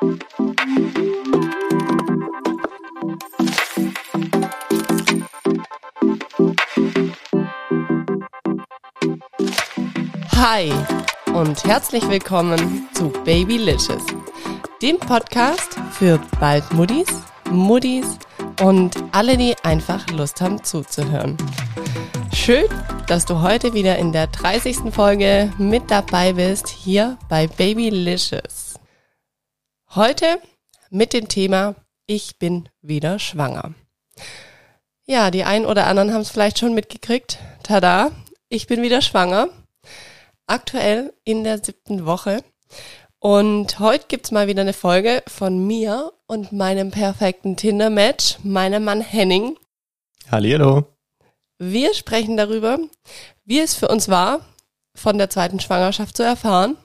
Hi und herzlich willkommen zu Babylicious, dem Podcast für bald Muddis, Muddis und alle, die einfach Lust haben zuzuhören. Schön, dass du heute wieder in der 30. Folge mit dabei bist, hier bei Babylicious. Heute mit dem Thema Ich bin wieder schwanger. Ja, die einen oder anderen haben es vielleicht schon mitgekriegt. Tada, ich bin wieder schwanger aktuell in der siebten Woche. Und heute gibt's mal wieder eine Folge von mir und meinem perfekten Tinder-Match, meinem Mann Henning. Hallo. Wir sprechen darüber, wie es für uns war, von der zweiten Schwangerschaft zu erfahren,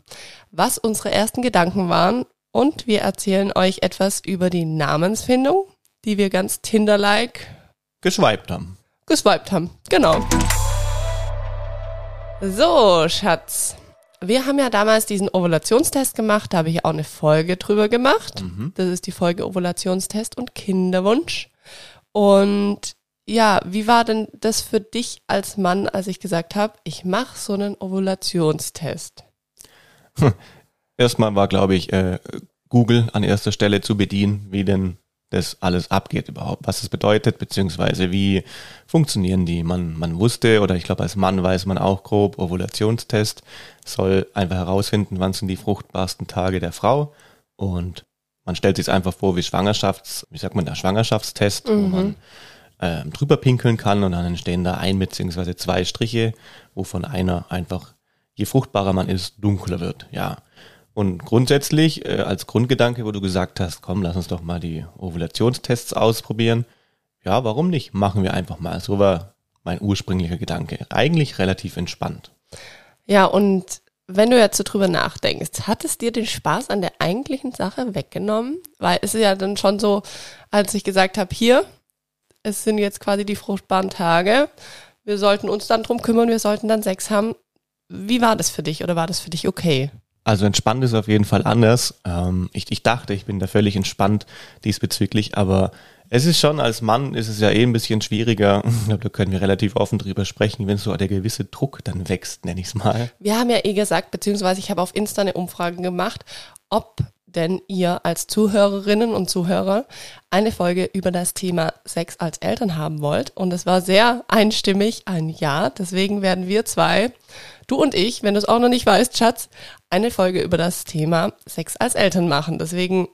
was unsere ersten Gedanken waren und wir erzählen euch etwas über die Namensfindung, die wir ganz Tinder-like geschwiped haben. Geswiped haben, genau. So, Schatz. Wir haben ja damals diesen Ovulationstest gemacht, da habe ich auch eine Folge drüber gemacht. Mhm. Das ist die Folge Ovulationstest und Kinderwunsch. Und ja, wie war denn das für dich als Mann, als ich gesagt habe, ich mache so einen Ovulationstest? Erstmal war, glaube ich, äh, Google an erster Stelle zu bedienen, wie denn das alles abgeht überhaupt, was es bedeutet, beziehungsweise wie funktionieren die. Man, man wusste, oder ich glaube als Mann weiß man auch grob, Ovulationstest soll einfach herausfinden, wann sind die fruchtbarsten Tage der Frau und man stellt sich einfach vor wie Schwangerschafts, wie sagt man der Schwangerschaftstest, mhm. wo man äh, drüber pinkeln kann und dann entstehen da ein beziehungsweise zwei Striche, wovon einer einfach, je fruchtbarer man ist, dunkler wird, ja. Und grundsätzlich äh, als Grundgedanke, wo du gesagt hast, komm, lass uns doch mal die Ovulationstests ausprobieren. Ja, warum nicht? Machen wir einfach mal. So war mein ursprünglicher Gedanke. Eigentlich relativ entspannt. Ja, und wenn du jetzt so drüber nachdenkst, hat es dir den Spaß an der eigentlichen Sache weggenommen? Weil es ist ja dann schon so, als ich gesagt habe, hier, es sind jetzt quasi die fruchtbaren Tage, wir sollten uns dann drum kümmern, wir sollten dann Sex haben. Wie war das für dich oder war das für dich okay? Also entspannt ist auf jeden Fall anders. Ähm, ich, ich dachte, ich bin da völlig entspannt diesbezüglich, aber es ist schon, als Mann ist es ja eh ein bisschen schwieriger. Ich glaube, da können wir relativ offen drüber sprechen, wenn so der gewisse Druck dann wächst, nenne ich es mal. Wir haben ja eh gesagt, beziehungsweise ich habe auf Insta eine Umfrage gemacht, ob denn ihr als Zuhörerinnen und Zuhörer eine Folge über das Thema Sex als Eltern haben wollt. Und es war sehr einstimmig ein Ja. Deswegen werden wir zwei, du und ich, wenn du es auch noch nicht weißt, Schatz, eine Folge über das Thema Sex als Eltern machen. Deswegen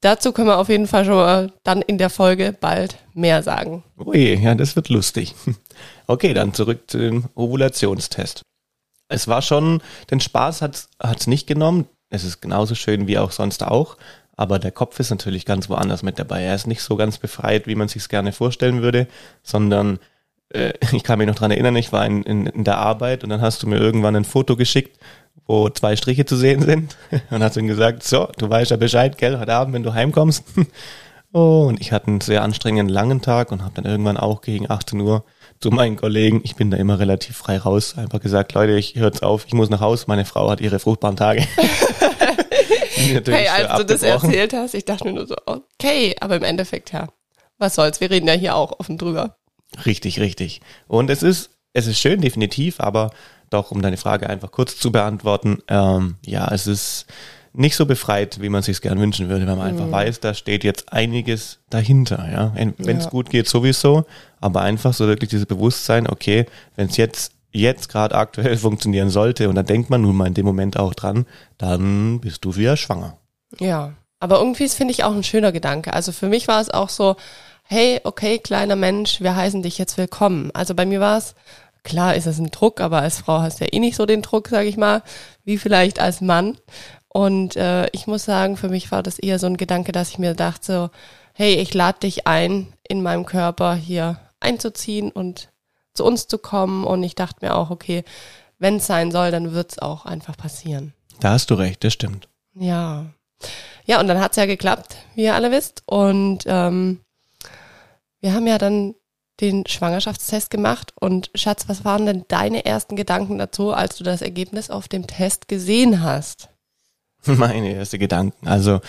dazu können wir auf jeden Fall schon mal dann in der Folge bald mehr sagen. Ui, ja, das wird lustig. Okay, dann zurück zum Ovulationstest. Es war schon, den Spaß hat es nicht genommen. Es ist genauso schön wie auch sonst auch, aber der Kopf ist natürlich ganz woanders mit dabei. Er ist nicht so ganz befreit, wie man sich gerne vorstellen würde, sondern äh, ich kann mich noch dran erinnern, ich war in, in, in der Arbeit und dann hast du mir irgendwann ein Foto geschickt, wo zwei Striche zu sehen sind und hast ihm gesagt, so, du weißt ja Bescheid, gell, heute Abend, wenn du heimkommst. Oh, und ich hatte einen sehr anstrengenden langen Tag und habe dann irgendwann auch gegen 18 Uhr zu meinen Kollegen, ich bin da immer relativ frei raus, einfach gesagt, Leute, ich hört's auf, ich muss nach Haus, meine Frau hat ihre fruchtbaren Tage. hey, als du das erzählt hast, ich dachte mir nur so, okay, aber im Endeffekt, ja, was soll's, wir reden ja hier auch offen drüber. Richtig, richtig. Und es ist, es ist schön, definitiv, aber doch, um deine Frage einfach kurz zu beantworten, ähm, ja, es ist, nicht so befreit, wie man sich gern wünschen würde, wenn man mhm. einfach weiß, da steht jetzt einiges dahinter, ja. Wenn es ja. gut geht, sowieso, aber einfach so wirklich dieses Bewusstsein, okay, wenn es jetzt jetzt gerade aktuell funktionieren sollte und da denkt man nun mal in dem Moment auch dran, dann bist du wieder schwanger. Ja, aber irgendwie finde ich auch ein schöner Gedanke. Also für mich war es auch so, hey, okay, kleiner Mensch, wir heißen dich jetzt willkommen. Also bei mir war es, klar ist es ein Druck, aber als Frau hast du ja eh nicht so den Druck, sage ich mal, wie vielleicht als Mann. Und äh, ich muss sagen, für mich war das eher so ein Gedanke, dass ich mir dachte, so, hey, ich lade dich ein, in meinem Körper hier einzuziehen und zu uns zu kommen. Und ich dachte mir auch, okay, wenn es sein soll, dann wird es auch einfach passieren. Da hast du recht, das stimmt. Ja. Ja, und dann hat's ja geklappt, wie ihr alle wisst. Und ähm, wir haben ja dann den Schwangerschaftstest gemacht. Und Schatz, was waren denn deine ersten Gedanken dazu, als du das Ergebnis auf dem Test gesehen hast? meine erste Gedanken. Also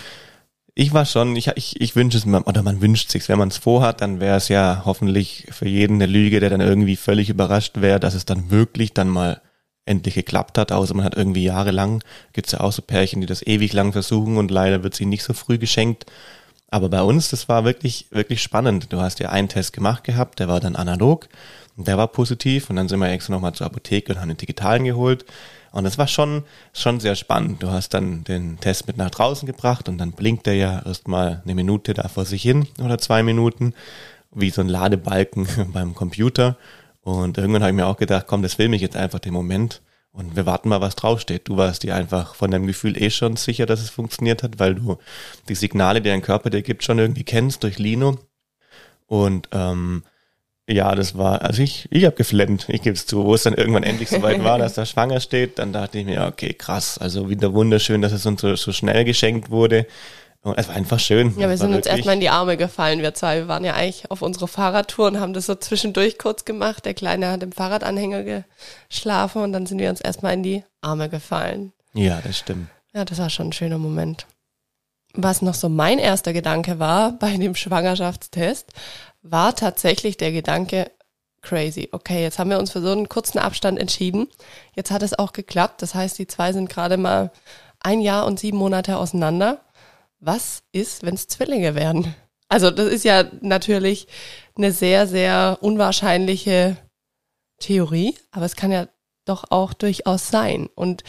Ich war schon, ich, ich, ich wünsche es oder man wünscht sich, wenn man es vorhat, dann wäre es ja hoffentlich für jeden eine Lüge, der dann irgendwie völlig überrascht wäre, dass es dann wirklich dann mal endlich geklappt hat, außer man hat irgendwie jahrelang, gibt's ja auch so Pärchen, die das ewig lang versuchen und leider wird sie nicht so früh geschenkt. Aber bei uns, das war wirklich, wirklich spannend. Du hast ja einen Test gemacht gehabt, der war dann analog und der war positiv und dann sind wir extra nochmal zur Apotheke und haben den digitalen geholt. Und das war schon, schon sehr spannend. Du hast dann den Test mit nach draußen gebracht und dann blinkt der ja erstmal eine Minute da vor sich hin oder zwei Minuten, wie so ein Ladebalken beim Computer. Und irgendwann habe ich mir auch gedacht, komm, das filme ich jetzt einfach den Moment und wir warten mal, was draufsteht. Du warst dir einfach von deinem Gefühl eh schon sicher, dass es funktioniert hat, weil du die Signale, die dein Körper dir gibt, schon irgendwie kennst durch Lino. Und ähm, ja, das war, also ich, ich habe geflennt, ich gebe es zu, wo es dann irgendwann endlich soweit war, dass da schwanger steht, dann dachte ich mir, okay, krass, also wieder wunderschön, dass es uns so, so schnell geschenkt wurde. Und es war einfach schön. Ja, wir sind uns erstmal in die Arme gefallen, wir zwei. Wir waren ja eigentlich auf unserer Fahrradtour und haben das so zwischendurch kurz gemacht. Der Kleine hat im Fahrradanhänger geschlafen und dann sind wir uns erstmal in die Arme gefallen. Ja, das stimmt. Ja, das war schon ein schöner Moment. Was noch so mein erster Gedanke war bei dem Schwangerschaftstest, war tatsächlich der Gedanke, crazy. Okay, jetzt haben wir uns für so einen kurzen Abstand entschieden. Jetzt hat es auch geklappt. Das heißt, die zwei sind gerade mal ein Jahr und sieben Monate auseinander. Was ist, wenn es Zwillinge werden? Also das ist ja natürlich eine sehr, sehr unwahrscheinliche Theorie, aber es kann ja doch auch durchaus sein. Und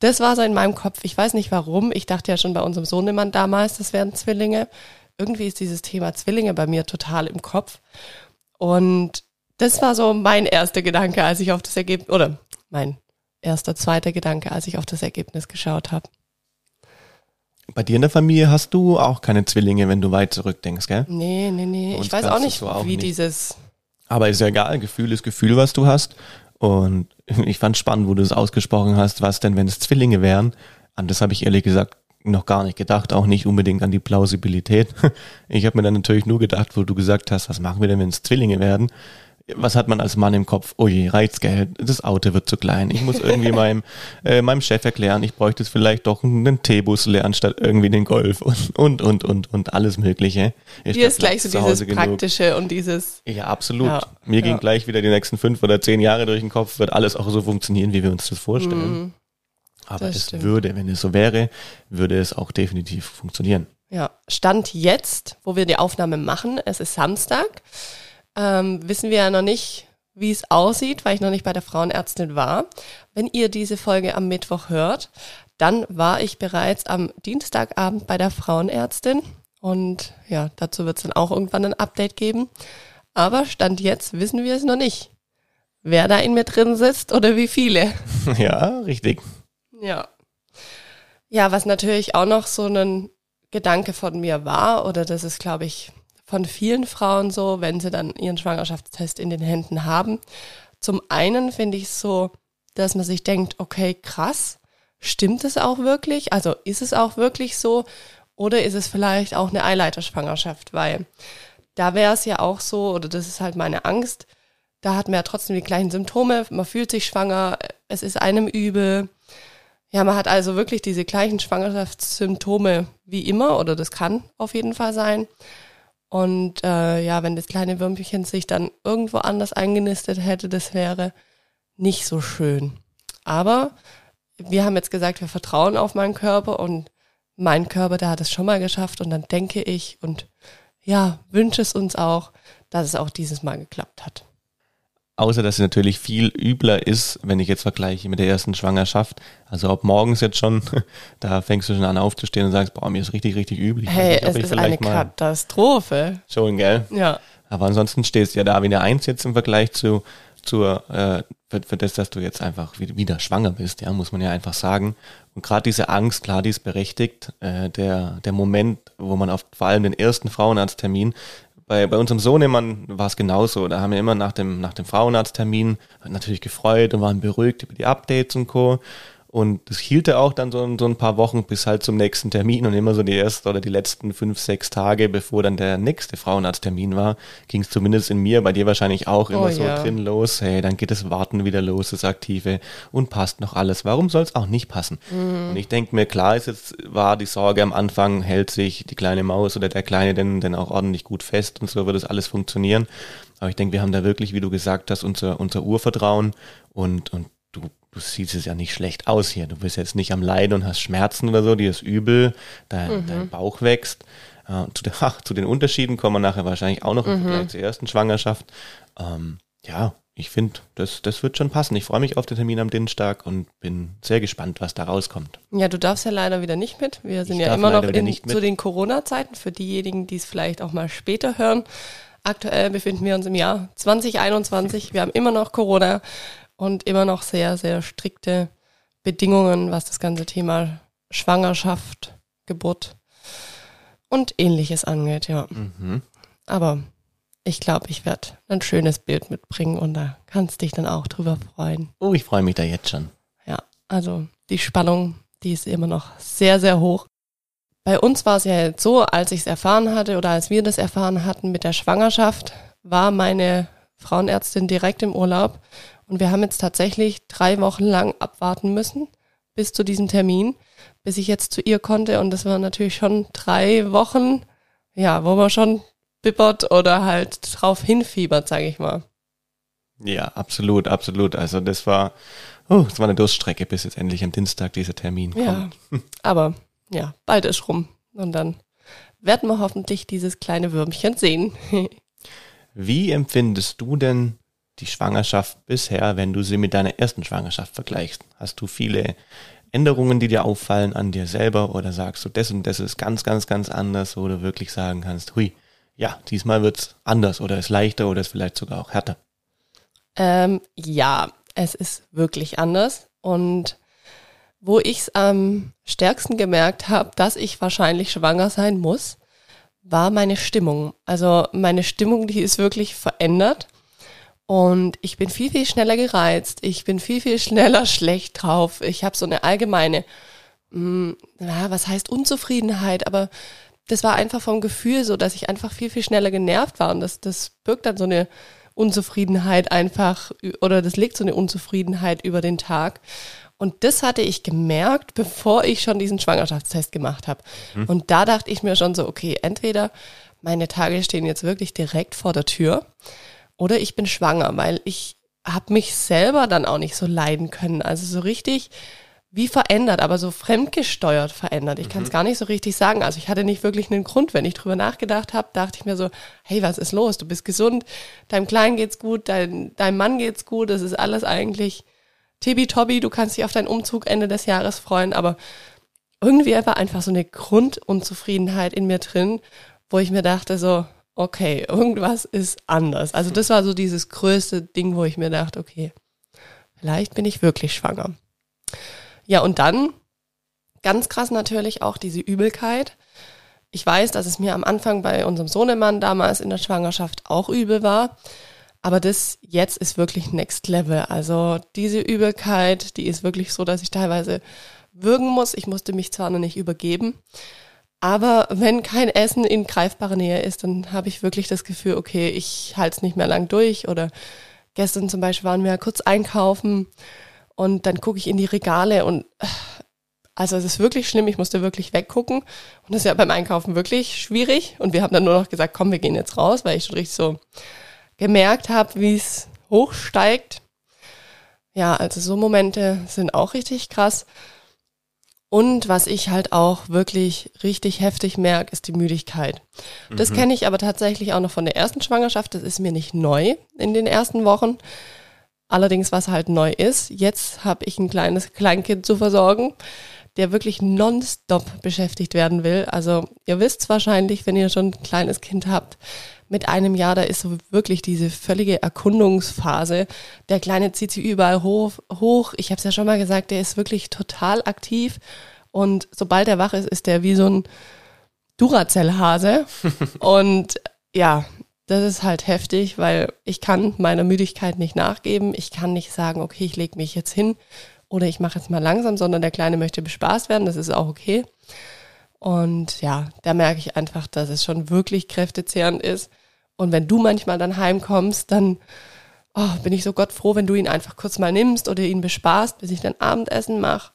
das war so in meinem Kopf. Ich weiß nicht warum. Ich dachte ja schon bei unserem Sohnemann damals, das wären Zwillinge irgendwie ist dieses Thema Zwillinge bei mir total im Kopf. Und das war so mein erster Gedanke, als ich auf das Ergebnis, oder mein erster, zweiter Gedanke, als ich auf das Ergebnis geschaut habe. Bei dir in der Familie hast du auch keine Zwillinge, wenn du weit zurückdenkst, gell? Nee, nee, nee. Ich weiß auch nicht, so auch wie nicht. dieses. Aber ist ja egal, Gefühl ist Gefühl, was du hast. Und ich fand spannend, wo du es ausgesprochen hast, was denn, wenn es Zwillinge wären. An das habe ich ehrlich gesagt noch gar nicht gedacht, auch nicht unbedingt an die Plausibilität. Ich habe mir dann natürlich nur gedacht, wo du gesagt hast, was machen wir denn, wenn es Zwillinge werden? Was hat man als Mann im Kopf? Oh je, Reizgeld, das Auto wird zu klein. Ich muss irgendwie meinem, äh, meinem Chef erklären, ich bräuchte es vielleicht doch einen T-Bus lernen statt irgendwie den Golf und, und, und, und, und alles Mögliche. Hier ist gleich so dieses Praktische genug. und dieses. Ja, absolut. Ja, Mir ja. ging gleich wieder die nächsten fünf oder zehn Jahre durch den Kopf, wird alles auch so funktionieren, wie wir uns das vorstellen. Mhm. Aber das es stimmt. würde, wenn es so wäre, würde es auch definitiv funktionieren. Ja, Stand jetzt, wo wir die Aufnahme machen, es ist Samstag, ähm, wissen wir ja noch nicht, wie es aussieht, weil ich noch nicht bei der Frauenärztin war. Wenn ihr diese Folge am Mittwoch hört, dann war ich bereits am Dienstagabend bei der Frauenärztin und ja, dazu wird es dann auch irgendwann ein Update geben. Aber Stand jetzt wissen wir es noch nicht. Wer da in mir drin sitzt oder wie viele. Ja, richtig. Ja. Ja, was natürlich auch noch so ein Gedanke von mir war, oder das ist, glaube ich, von vielen Frauen so, wenn sie dann ihren Schwangerschaftstest in den Händen haben. Zum einen finde ich es so, dass man sich denkt, okay, krass, stimmt es auch wirklich? Also ist es auch wirklich so? Oder ist es vielleicht auch eine Eileiterschwangerschaft? Weil da wäre es ja auch so, oder das ist halt meine Angst, da hat man ja trotzdem die gleichen Symptome, man fühlt sich schwanger, es ist einem übel, ja, man hat also wirklich diese gleichen Schwangerschaftssymptome wie immer, oder das kann auf jeden Fall sein. Und äh, ja, wenn das kleine Würmchen sich dann irgendwo anders eingenistet hätte, das wäre nicht so schön. Aber wir haben jetzt gesagt, wir vertrauen auf meinen Körper und mein Körper, der hat es schon mal geschafft und dann denke ich und ja, wünsche es uns auch, dass es auch dieses Mal geklappt hat. Außer dass es natürlich viel übler ist, wenn ich jetzt vergleiche mit der ersten Schwangerschaft. Also ob morgens jetzt schon, da fängst du schon an aufzustehen und sagst, boah, mir ist richtig, richtig übel. Ich hey, nicht, es ist eine Katastrophe. Schon, gell? Ja. Aber ansonsten stehst du ja da wie eine Eins jetzt im Vergleich zu, zur, äh, für, für das, dass du jetzt einfach wieder schwanger bist, ja, muss man ja einfach sagen. Und gerade diese Angst, klar, die ist berechtigt. Äh, der, der Moment, wo man auf vor allem den ersten Frauenarzttermin bei, bei unserem Sohnemann war es genauso. Da haben wir immer nach dem, nach dem Frauenarzttermin natürlich gefreut und waren beruhigt über die Updates und Co. Und das hielte auch dann so, so ein paar Wochen bis halt zum nächsten Termin und immer so die ersten oder die letzten fünf, sechs Tage, bevor dann der nächste Frauenarzttermin war, ging es zumindest in mir, bei dir wahrscheinlich auch immer Oh so ja. drin los. Hey, dann geht das Warten wieder los, das Aktive und passt noch alles. Warum soll es auch nicht passen? Und ich denke mir, klar ist jetzt, war die Sorge am Anfang, hält sich die kleine Maus oder der Kleine denn, denn auch ordentlich gut fest und so wird das alles funktionieren. Aber ich denke, wir haben da wirklich, wie du gesagt hast, unser, unser Urvertrauen und, und du, siehst es ja nicht schlecht aus hier. Du bist jetzt nicht am Leiden und hast Schmerzen oder so, dir ist übel, dein, dein Bauch wächst. Äh, zu, den, ach, zu den Unterschieden kommen wir nachher wahrscheinlich auch noch im Vergleich zur ersten Schwangerschaft. Ähm, ja, ich finde, das, das wird schon passen. Ich freue mich auf den Termin am Dienstag und bin sehr gespannt, was da rauskommt. Ja, du darfst ja leider wieder nicht mit. Wir sind Ich ja immer noch in, zu den Corona-Zeiten. Für diejenigen, die es vielleicht auch mal später hören. Aktuell befinden wir uns im Jahr 2021. Wir haben immer noch Corona und immer noch sehr, sehr strikte Bedingungen, was das ganze Thema Schwangerschaft, Geburt und ähnliches angeht, ja. Mhm. Aber ich glaube, ich werde ein schönes Bild mitbringen und da kannst dich dann auch drüber freuen. Oh, ich freue mich da jetzt schon. Ja, also die Spannung, die ist immer noch sehr, sehr hoch. Bei uns war es ja jetzt so, als ich es erfahren hatte oder als wir das erfahren hatten mit der Schwangerschaft, war meine Frauenärztin direkt im Urlaub und wir haben jetzt tatsächlich drei Wochen lang abwarten müssen bis zu diesem Termin, bis ich jetzt zu ihr konnte und das waren natürlich schon drei Wochen, ja, wo man schon bibbert oder halt drauf hinfiebert, sage ich mal. Ja, absolut, absolut. Also das war, oh, das war eine Durststrecke, bis jetzt endlich am Dienstag dieser Termin Ja, kommt. aber ja, bald ist rum. Und dann werden wir hoffentlich dieses kleine Würmchen sehen. Wie empfindest du denn die Schwangerschaft bisher, wenn du sie mit deiner ersten Schwangerschaft vergleichst? Hast du viele Änderungen, die dir auffallen an dir selber oder sagst du, das und das ist ganz, ganz, ganz anders, wo du wirklich sagen kannst, hui, ja, diesmal wird's anders oder ist leichter oder ist vielleicht sogar auch härter? ähm, ja, es ist wirklich anders. Und wo ich es am stärksten gemerkt habe, dass ich wahrscheinlich schwanger sein muss, war meine Stimmung. Also meine Stimmung, die ist wirklich verändert. Und ich bin viel, viel schneller gereizt. Ich bin viel, viel schneller schlecht drauf. Ich habe so eine allgemeine, mh, ja, was heißt Unzufriedenheit, aber das war einfach vom Gefühl so, dass ich einfach viel, viel schneller genervt war. Und das, das birgt dann so eine Unzufriedenheit einfach, oder das legt so eine Unzufriedenheit über den Tag. Und das hatte ich gemerkt, bevor ich schon diesen Schwangerschaftstest gemacht habe. Und da dachte ich mir schon so, okay, entweder meine Tage stehen jetzt wirklich direkt vor der Tür oder ich bin schwanger, weil ich habe mich selber dann auch nicht so leiden können. Also so richtig wie verändert, aber so fremdgesteuert verändert. Ich kann es gar nicht so richtig sagen. Also ich hatte nicht wirklich einen Grund. Wenn ich drüber nachgedacht habe, dachte ich mir so, hey, was ist los? Du bist gesund, deinem Kleinen geht's gut, dein, deinem Mann geht's gut, das ist alles eigentlich tibi-tobi, du kannst dich auf deinen Umzug Ende des Jahres freuen, aber irgendwie war einfach so eine Grundunzufriedenheit in mir drin, wo ich mir dachte so, okay, irgendwas ist anders. Also das war so dieses größte Ding, wo ich mir dachte, okay, vielleicht bin ich wirklich schwanger. Ja, und dann ganz krass natürlich auch diese Übelkeit. Ich weiß, dass es mir am Anfang bei unserem Sohnemann damals in der Schwangerschaft auch übel war. Aber das jetzt ist wirklich Next Level. Also diese Übelkeit, die ist wirklich so, dass ich teilweise würgen muss. Ich musste mich zwar noch nicht übergeben, aber wenn kein Essen in greifbarer Nähe ist, dann habe ich wirklich das Gefühl, okay, ich halte es nicht mehr lang durch. Oder gestern zum Beispiel waren wir kurz einkaufen und dann gucke ich in die Regale und äh, also es ist wirklich schlimm, ich musste wirklich weggucken. Und das ist ja beim Einkaufen wirklich schwierig. Und wir haben dann nur noch gesagt, komm, wir gehen jetzt raus, weil ich schon richtig so gemerkt habe, wie es hochsteigt. Ja, also so Momente sind auch richtig krass. Und was ich halt auch wirklich richtig heftig merke, ist die Müdigkeit. Das kenne ich aber tatsächlich auch noch von der ersten Schwangerschaft. Das ist mir nicht neu in den ersten Wochen. Allerdings, was halt neu ist, jetzt habe ich ein kleines Kleinkind zu versorgen, der wirklich nonstop beschäftigt werden will. Also ihr wisst wahrscheinlich, wenn ihr schon ein kleines Kind habt, mit einem Jahr, da ist so wirklich diese völlige Erkundungsphase. Der Kleine zieht sich überall hoch. hoch. Ich habe es ja schon mal gesagt, der ist wirklich total aktiv. Und sobald er wach ist, ist der wie so ein Duracell-Hase. Und ja, das ist halt heftig, weil ich kann meiner Müdigkeit nicht nachgeben. Ich kann nicht sagen, okay, ich lege mich jetzt hin oder ich mache jetzt mal langsam, sondern der Kleine möchte bespaßt werden, das ist auch okay. Und ja, da merke ich einfach, dass es schon wirklich kräftezehrend ist. Und wenn du manchmal dann heimkommst, dann oh, bin ich so Gott froh, wenn du ihn einfach kurz mal nimmst oder ihn bespaßt, bis ich dann Abendessen mache,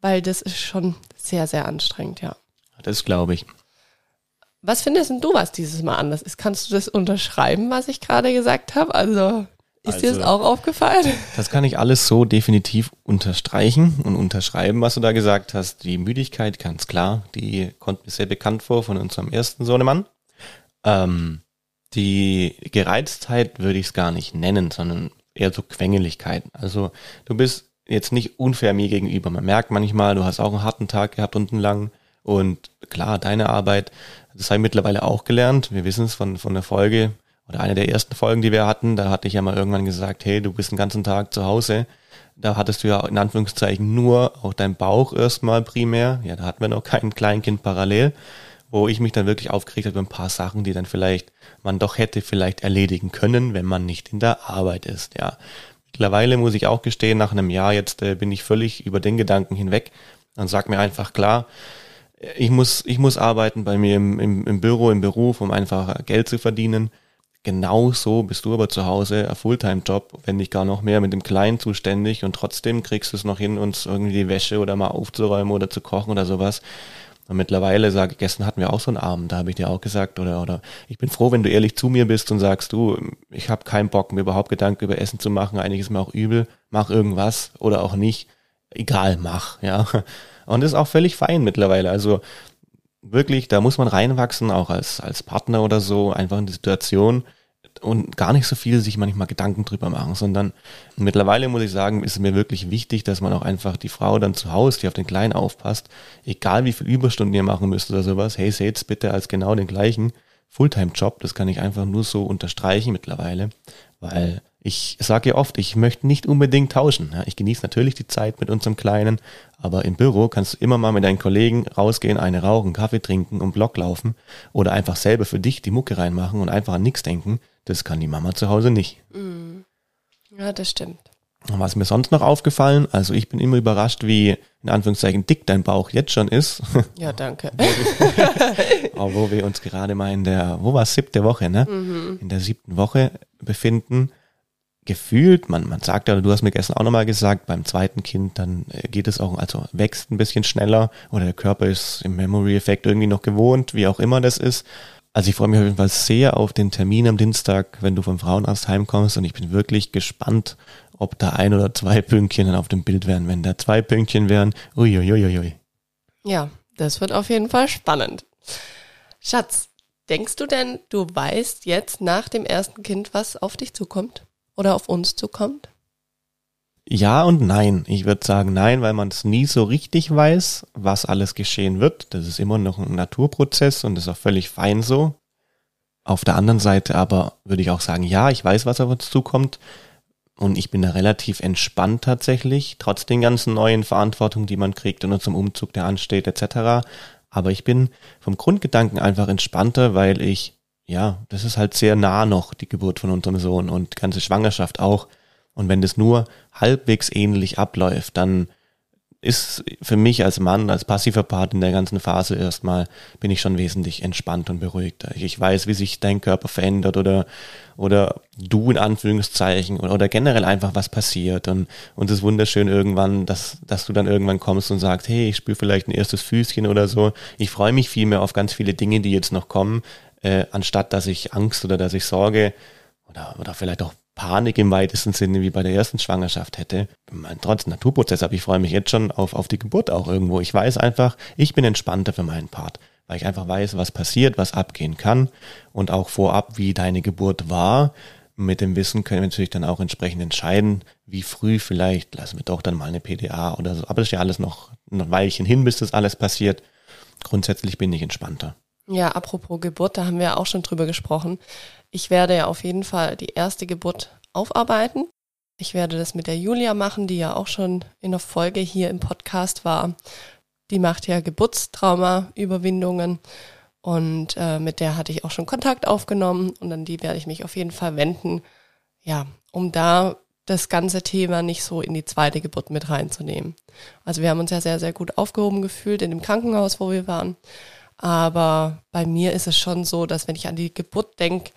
weil das ist schon sehr, sehr anstrengend, ja. Das glaube ich. Was findest du, was dieses Mal anders ist? Kannst du das unterschreiben, was ich gerade gesagt habe? Also ist also, dir das also, auch aufgefallen? Das kann ich alles so definitiv unterstreichen und unterschreiben, was du da gesagt hast. Die Müdigkeit, ganz klar, die kommt mir sehr bekannt vor von unserem ersten Sohnemann. Ähm, die Gereiztheit würde ich es gar nicht nennen, sondern eher so Quengeligkeit. Also du bist jetzt nicht unfair mir gegenüber. Man merkt manchmal, du hast auch einen harten Tag gehabt unten lang. Und klar, deine Arbeit, das habe ich mittlerweile auch gelernt. Wir wissen es von, von der Folge oder einer der ersten Folgen, die wir hatten. Da hatte ich ja mal irgendwann gesagt, hey, du bist den ganzen Tag zu Hause. Da hattest du ja in Anführungszeichen nur auch dein Bauch erstmal primär. Ja, da hatten wir noch kein Kleinkind parallel, wo ich mich dann wirklich aufgeregt habe ein paar Sachen, die dann vielleicht man doch hätte vielleicht erledigen können, wenn man nicht in der Arbeit ist. Ja, mittlerweile muss ich auch gestehen, nach einem Jahr jetzt äh, bin ich völlig über den Gedanken hinweg und sag mir einfach klar, ich muss, ich muss arbeiten bei mir im, im, im Büro, im Beruf, um einfach Geld zu verdienen. Genauso bist du aber zu Hause, ein Fulltime-Job, wenn nicht gar noch mehr mit dem Kleinen zuständig und trotzdem kriegst du es noch hin, uns irgendwie die Wäsche oder mal aufzuräumen oder zu kochen oder sowas. Und mittlerweile sage ich, gestern hatten wir auch so einen Abend, da habe ich dir auch gesagt, oder, oder ich bin froh, wenn du ehrlich zu mir bist und sagst, du, ich habe keinen Bock, mir überhaupt Gedanken über Essen zu machen, eigentlich ist mir auch übel, mach irgendwas oder auch nicht. Egal, mach, ja. Und das ist auch völlig fein mittlerweile. Also wirklich, da muss man reinwachsen, auch als, als Partner oder so, einfach in die Situation und gar nicht so viel sich manchmal Gedanken drüber machen, sondern mittlerweile muss ich sagen, ist es mir wirklich wichtig, dass man auch einfach die Frau dann zu Hause, die auf den Kleinen aufpasst, egal wie viel Überstunden ihr machen müsst oder sowas, hey, seht's bitte als genau den gleichen Fulltime-Job, das kann ich einfach nur so unterstreichen mittlerweile, weil ich sage ja oft, ich möchte nicht unbedingt tauschen. Ich genieße natürlich die Zeit mit unserem Kleinen, aber im Büro kannst du immer mal mit deinen Kollegen rausgehen, eine rauchen, Kaffee trinken und Block laufen oder einfach selber für dich die Mucke reinmachen und einfach an nichts denken. Das kann die Mama zu Hause nicht. Mm. Ja, das stimmt. Was mir sonst noch aufgefallen? Also ich bin immer überrascht, wie in Anführungszeichen dick dein Bauch jetzt schon ist. Ja, danke. wo, wo wir uns gerade mal in der, wo war es, siebte Woche, ne? Mhm. In der siebten Woche befinden gefühlt, man, man sagt ja, du hast mir gestern auch nochmal gesagt, beim zweiten Kind, dann äh, geht es auch, also wächst ein bisschen schneller oder der Körper ist im Memory-Effekt irgendwie noch gewohnt, wie auch immer das ist. Also ich freue mich auf jeden Fall sehr auf den Termin am Dienstag, wenn du vom Frauenarzt heimkommst und ich bin wirklich gespannt, ob da ein oder zwei Pünktchen dann auf dem Bild wären. Wenn da zwei Pünktchen wären, uiuiuiui. Ja, das wird auf jeden Fall spannend. Schatz, denkst du denn, du weißt jetzt nach dem ersten Kind, was auf dich zukommt? oder auf uns zukommt? Ja und nein. Ich würde sagen nein, weil man es nie so richtig weiß, was alles geschehen wird. Das ist immer noch ein Naturprozess und ist auch völlig fein so. Auf der anderen Seite aber würde ich auch sagen, ja, ich weiß, was auf uns zukommt. Und ich bin da relativ entspannt tatsächlich, trotz den ganzen neuen Verantwortungen, die man kriegt und zum Umzug, der ansteht, etc. Aber ich bin vom Grundgedanken einfach entspannter, weil ich ja, das ist halt sehr nah noch, die Geburt von unserem Sohn und ganze Schwangerschaft auch. Und wenn das nur halbwegs ähnlich abläuft, dann ist für mich als Mann, als passiver Part in der ganzen Phase erstmal, bin ich schon wesentlich entspannt und beruhigter. Ich weiß, wie sich dein Körper verändert oder, oder du in Anführungszeichen oder, oder generell einfach was passiert. Und, und es ist wunderschön irgendwann, dass, dass du dann irgendwann kommst und sagst, hey, ich spüre vielleicht ein erstes Füßchen oder so. Ich freue mich viel mehr auf ganz viele Dinge, die jetzt noch kommen, äh, anstatt dass ich Angst oder dass ich Sorge oder, oder vielleicht auch Panik im weitesten Sinne wie bei der ersten Schwangerschaft hätte. Mein, trotz Naturprozess, aber ich freue mich jetzt schon auf, auf die Geburt auch irgendwo. Ich weiß einfach, ich bin entspannter für meinen Part, weil ich einfach weiß, was passiert, was abgehen kann und auch vorab, wie deine Geburt war. Mit dem Wissen können wir natürlich dann auch entsprechend entscheiden, wie früh vielleicht, lassen wir doch dann mal eine PDA oder so. Aber das ist ja alles noch ein Weilchen hin, bis das alles passiert. Grundsätzlich bin ich entspannter. Ja, apropos Geburt, da haben wir auch schon drüber gesprochen. Ich werde ja auf jeden Fall die erste Geburt aufarbeiten. Ich werde das mit der Julia machen, die ja auch schon in der Folge hier im Podcast war. Die macht ja Geburtstrauma-Überwindungen und äh, mit der hatte ich auch schon Kontakt aufgenommen und an die werde ich mich auf jeden Fall wenden, ja, um da das ganze Thema nicht so in die zweite Geburt mit reinzunehmen. Also wir haben uns ja sehr, sehr gut aufgehoben gefühlt in dem Krankenhaus, wo wir waren. Aber bei mir ist es schon so, dass wenn ich an die Geburt denke,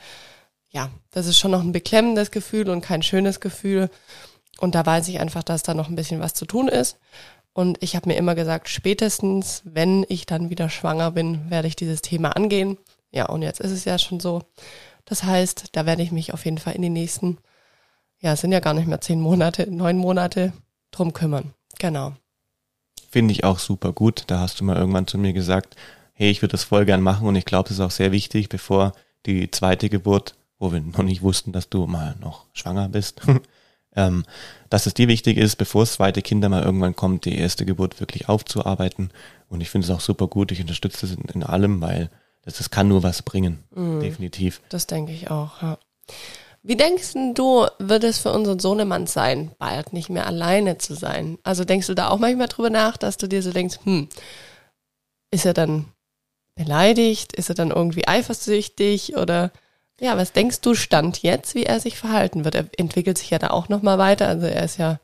ja, das ist schon noch ein beklemmendes Gefühl und kein schönes Gefühl. Und da weiß ich einfach, dass da noch ein bisschen was zu tun ist. Und ich habe mir immer gesagt, spätestens, wenn ich dann wieder schwanger bin, werde ich dieses Thema angehen. Ja, und jetzt ist es ja schon so. Das heißt, da werde ich mich auf jeden Fall in den nächsten, ja, es sind ja gar nicht mehr zehn Monate, neun Monate drum kümmern. Genau. Finde ich auch super gut. Da hast du mal irgendwann zu mir gesagt, hey, ich würde das voll gern machen und ich glaube, das ist auch sehr wichtig, bevor die zweite Geburt, wo wir noch nicht wussten, dass du mal noch schwanger bist, ähm, dass es dir wichtig ist, bevor das zweite Kind mal irgendwann kommt, die erste Geburt wirklich aufzuarbeiten. Und ich finde es auch super gut, ich unterstütze es in, in allem, weil das, das kann nur was bringen, mhm. definitiv. Das denke ich auch, ja. Wie denkst du, wird es für unseren Sohnemann sein, bald nicht mehr alleine zu sein? Also denkst du da auch manchmal drüber nach, dass du dir so denkst, hm, ist er dann beleidigt? Ist er dann irgendwie eifersüchtig? Oder ja, was denkst du Stand jetzt, wie er sich verhalten wird? Er entwickelt sich ja da auch nochmal weiter. Also er ist ja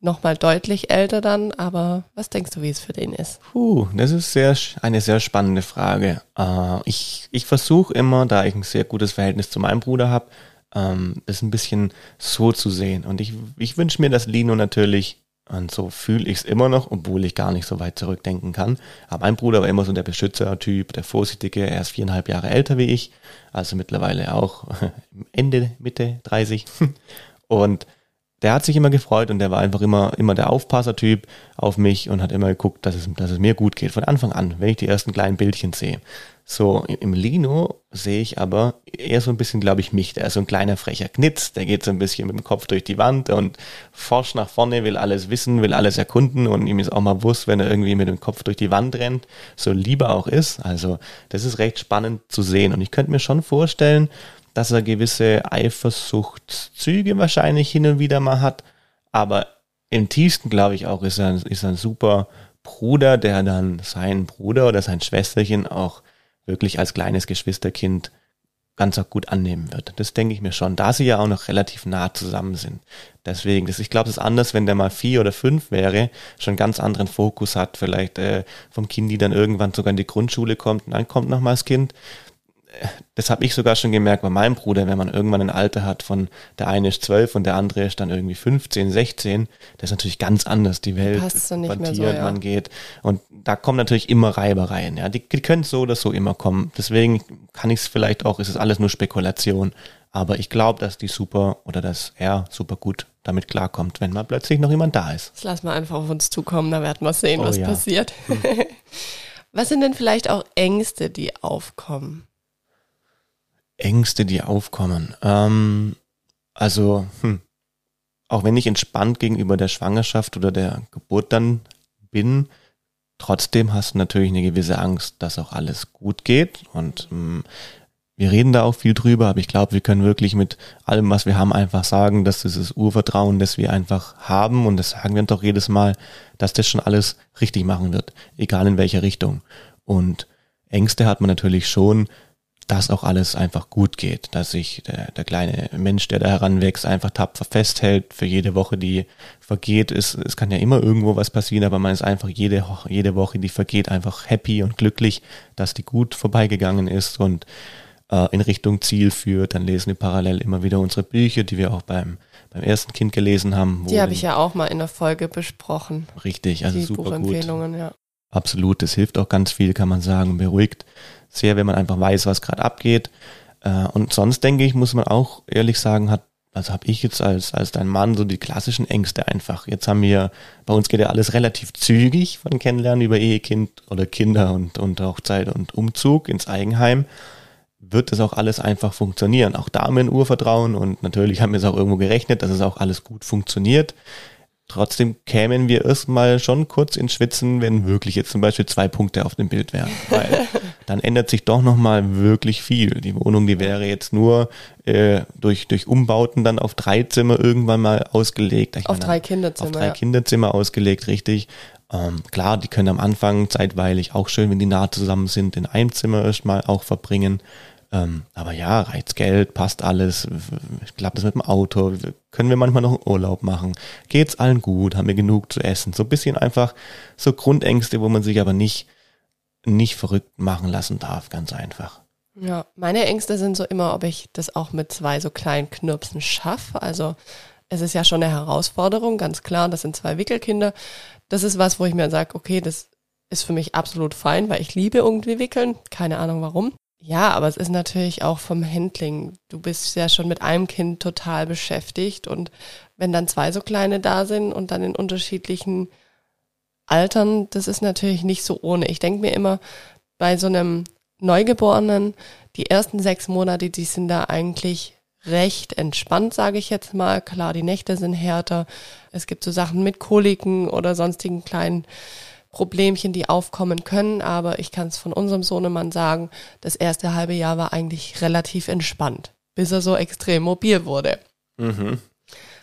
nochmal deutlich älter dann, aber was denkst du, wie es für den ist? Puh, das ist sehr, eine sehr spannende Frage. Äh, ich ich versuche immer, da ich ein sehr gutes Verhältnis zu meinem Bruder habe, ähm, das ein bisschen so zu sehen. Und ich, ich wünsche mir, dass Lino natürlich und so fühle ich es immer noch, obwohl ich gar nicht so weit zurückdenken kann. Aber mein Bruder war immer so der Beschützertyp, der Vorsichtige. Er ist viereinhalb Jahre älter wie ich, also mittlerweile auch Ende, Mitte 30. Und der hat sich immer gefreut und der war einfach immer, immer der Aufpassertyp auf mich und hat immer geguckt, dass es, dass es mir gut geht. Von Anfang an, wenn ich die ersten kleinen Bildchen sehe. So, im Lino sehe ich aber eher so ein bisschen, glaube ich, mich. Der ist so ein kleiner frecher Knitz, der geht so ein bisschen mit dem Kopf durch die Wand und forscht nach vorne, will alles wissen, will alles erkunden und ihm ist auch mal wurscht, wenn er irgendwie mit dem Kopf durch die Wand rennt, so lieber auch ist. Also, das ist recht spannend zu sehen und ich könnte mir schon vorstellen, dass er gewisse Eifersuchtszüge wahrscheinlich hin und wieder mal hat, aber im tiefsten, glaube ich, auch ist er, ist er ein super Bruder, der dann seinen Bruder oder sein Schwesterchen auch wirklich als kleines Geschwisterkind ganz auch gut annehmen wird. Das denke ich mir schon, da sie ja auch noch relativ nah zusammen sind. Deswegen, das, ich glaube, es ist anders, wenn der mal vier oder fünf wäre, schon ganz anderen Fokus hat, vielleicht äh, vom Kind, die dann irgendwann sogar in die Grundschule kommt und dann kommt nochmal das Kind, das habe ich sogar schon gemerkt bei meinem Bruder, wenn man irgendwann ein Alter hat von der eine ist zwölf und der andere ist dann irgendwie 15, 16, das ist natürlich ganz anders. Die Welt Passt nicht mehr so, ja. man geht. Und da kommen natürlich immer Reibereien. Ja, die, die können so oder so immer kommen. Deswegen kann ich es vielleicht auch, ist es alles nur Spekulation. Aber ich glaube, dass die super oder dass er super gut damit klarkommt, wenn mal plötzlich noch jemand da ist. Das lassen wir einfach auf uns zukommen, da werden wir sehen, oh, was ja. passiert. Hm. was sind denn vielleicht auch Ängste, die aufkommen? Ängste, die aufkommen. Ähm, also, hm, auch wenn ich entspannt gegenüber der Schwangerschaft oder der Geburt dann bin, trotzdem hast du natürlich eine gewisse Angst, dass auch alles gut geht. Und ähm, wir reden da auch viel drüber, aber ich glaube, wir können wirklich mit allem, was wir haben, einfach sagen, dass dieses Urvertrauen, das wir einfach haben, und das sagen wir doch jedes Mal, dass das schon alles richtig machen wird, egal in welcher Richtung. Und Ängste hat man natürlich schon, dass auch alles einfach gut geht, dass sich der, der kleine Mensch, der da heranwächst, einfach tapfer festhält für jede Woche, die vergeht. Es, es kann ja immer irgendwo was passieren, aber man ist einfach jede, jede Woche, die vergeht, einfach happy und glücklich, dass die gut vorbeigegangen ist und äh, in Richtung Ziel führt. Dann lesen wir parallel immer wieder unsere Bücher, die wir auch beim, beim ersten Kind gelesen haben. Die habe ich ja auch mal in der Folge besprochen. Richtig, also die super gut. Ja. Absolut, das hilft auch ganz viel, kann man sagen, beruhigt sehr, wenn man einfach weiß, was gerade abgeht. Äh, und sonst denke ich, muss man auch ehrlich sagen, hat also habe ich jetzt als, als dein Mann so die klassischen Ängste einfach. Jetzt haben wir, bei uns geht ja alles relativ zügig von Kennenlernen über Ehekind oder Kinder und, und Hochzeit und Umzug ins Eigenheim. Wird das auch alles einfach funktionieren? Auch da haben wir ein Urvertrauen und natürlich haben wir es auch irgendwo gerechnet, dass es auch alles gut funktioniert. Trotzdem kämen wir erstmal schon kurz ins Schwitzen, wenn wirklich jetzt zum Beispiel zwei Punkte auf dem Bild wären. Weil dann ändert sich doch nochmal wirklich viel. Die Wohnung, die wäre jetzt nur äh, durch, durch Umbauten dann auf drei Zimmer irgendwann mal ausgelegt. Ich auf meine, drei Kinderzimmer. Auf drei ja. Kinderzimmer ausgelegt, richtig. Ähm, klar, die können am Anfang zeitweilig auch schön, wenn die nah zusammen sind, in einem Zimmer erstmal auch verbringen. Ähm, aber ja, reizt Geld, passt alles, klappt es mit dem Auto, können wir manchmal noch einen Urlaub machen, geht's allen gut, haben wir genug zu essen, so ein bisschen einfach so Grundängste, wo man sich aber nicht, nicht verrückt machen lassen darf, ganz einfach. Ja, meine Ängste sind so immer, ob ich das auch mit zwei so kleinen Knirpsen schaffe. Also es ist ja schon eine Herausforderung, ganz klar. Das sind zwei Wickelkinder. Das ist was, wo ich mir sage, okay, das ist für mich absolut fein, weil ich liebe irgendwie wickeln. Keine Ahnung warum. Ja, aber es ist natürlich auch vom Handling. Du bist ja schon mit einem Kind total beschäftigt und wenn dann zwei so kleine da sind und dann in unterschiedlichen Altern, das ist natürlich nicht so ohne. Ich denke mir immer, bei so einem Neugeborenen, die ersten sechs Monate, die sind da eigentlich recht entspannt, sage ich jetzt mal. Klar, die Nächte sind härter. Es gibt so Sachen mit Koliken oder sonstigen kleinen Problemchen, die aufkommen können, aber ich kann es von unserem Sohnemann sagen, das erste halbe Jahr war eigentlich relativ entspannt, bis er so extrem mobil wurde. Mhm.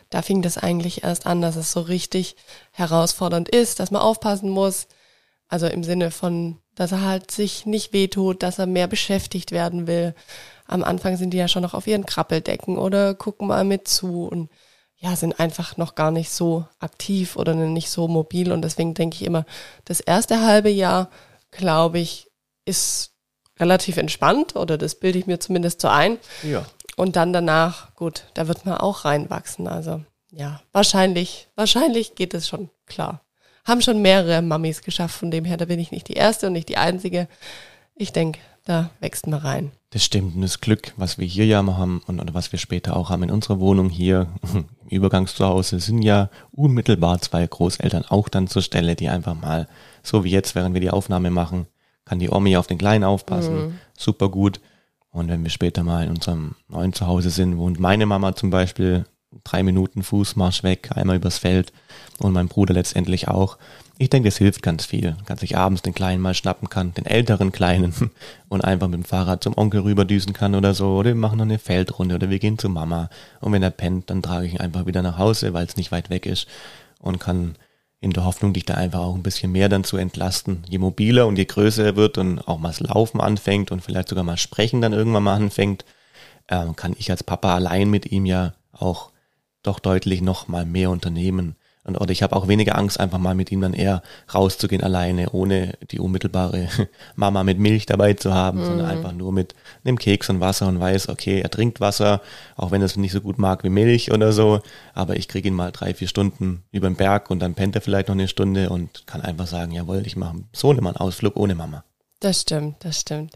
Da fing das eigentlich erst an, dass es so richtig herausfordernd ist, dass man aufpassen muss. Also im Sinne von, dass er halt sich nicht wehtut, dass er mehr beschäftigt werden will. Am Anfang sind die ja schon noch auf ihren Krabbeldecken oder gucken mal mit zu und ja, sind einfach noch gar nicht so aktiv oder nicht so mobil. Und deswegen denke ich immer, das erste halbe Jahr, glaube ich, ist relativ entspannt oder das bilde ich mir zumindest so ein. Ja. Und dann danach, gut, da wird man auch reinwachsen. Also ja, wahrscheinlich, wahrscheinlich geht es schon klar. Haben schon mehrere Mamis geschafft, von dem her, da bin ich nicht die erste und nicht die einzige. Ich denke, da wächst man rein. Das stimmt. Und das Glück, was wir hier ja haben und oder was wir später auch haben in unserer Wohnung hier im Übergangszuhause, sind ja unmittelbar zwei Großeltern auch dann zur Stelle, die einfach mal, so wie jetzt, während wir die Aufnahme machen, kann die Omi auf den Kleinen aufpassen. Mhm. Super gut. Und wenn wir später mal in unserem neuen Zuhause sind, wohnt meine Mama zum Beispiel drei Minuten Fußmarsch weg, einmal übers Feld und mein Bruder letztendlich auch. Ich denke, das hilft ganz viel. Kann sich abends den Kleinen mal schnappen kann, den älteren Kleinen und einfach mit dem Fahrrad zum Onkel rüberdüsen kann oder so. Oder wir machen noch eine Feldrunde oder wir gehen zu Mama. Und wenn er pennt, dann trage ich ihn einfach wieder nach Hause, weil es nicht weit weg ist und kann in der Hoffnung, dich da einfach auch ein bisschen mehr dann zu entlasten. Je mobiler und je größer er wird und auch mal das Laufen anfängt und vielleicht sogar mal Sprechen dann irgendwann mal anfängt, äh, kann ich als Papa allein mit ihm ja auch doch deutlich noch mal mehr unternehmen. Und, oder ich habe auch weniger Angst, einfach mal mit ihm dann eher rauszugehen alleine, ohne die unmittelbare Mama mit Milch dabei zu haben, mhm. sondern einfach nur mit einem Keks und Wasser und weiß, okay, er trinkt Wasser, auch wenn er es nicht so gut mag wie Milch oder so, aber ich kriege ihn mal drei, vier Stunden über den Berg und dann pennt er vielleicht noch eine Stunde und kann einfach sagen, jawohl, ich mache so einen Ausflug ohne Mama. Das stimmt, das stimmt.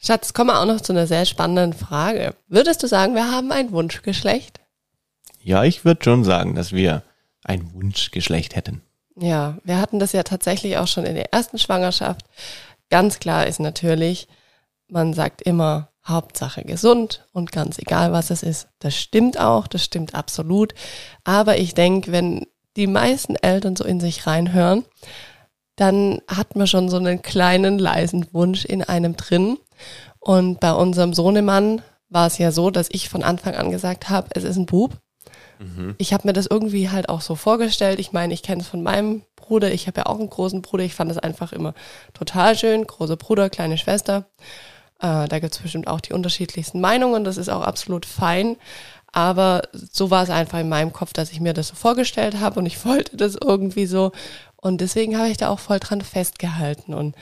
Schatz, kommen wir auch noch zu einer sehr spannenden Frage. Würdest du sagen, wir haben ein Wunschgeschlecht? Ja, ich würde schon sagen, dass wir ein Wunschgeschlecht hätten. Ja, wir hatten das ja tatsächlich auch schon in der ersten Schwangerschaft. Ganz klar ist natürlich, man sagt immer Hauptsache gesund und ganz egal, was es ist. Das stimmt auch, das stimmt absolut. Aber ich denke, wenn die meisten Eltern so in sich reinhören, dann hat man schon so einen kleinen leisen Wunsch in einem drin. Und bei unserem Sohnemann war es ja so, dass ich von Anfang an gesagt habe, es ist ein Bub. Mhm. Ich habe mir das irgendwie halt auch so vorgestellt. Ich meine, ich kenne es von meinem Bruder. Ich habe ja auch einen großen Bruder. Ich fand das einfach immer total schön. Großer Bruder, kleine Schwester. Äh, da gibt es bestimmt auch die unterschiedlichsten Meinungen. Das ist auch absolut fein. Aber so war es einfach in meinem Kopf, dass ich mir das so vorgestellt habe und ich wollte das irgendwie so. Und deswegen habe ich da auch voll dran festgehalten. Und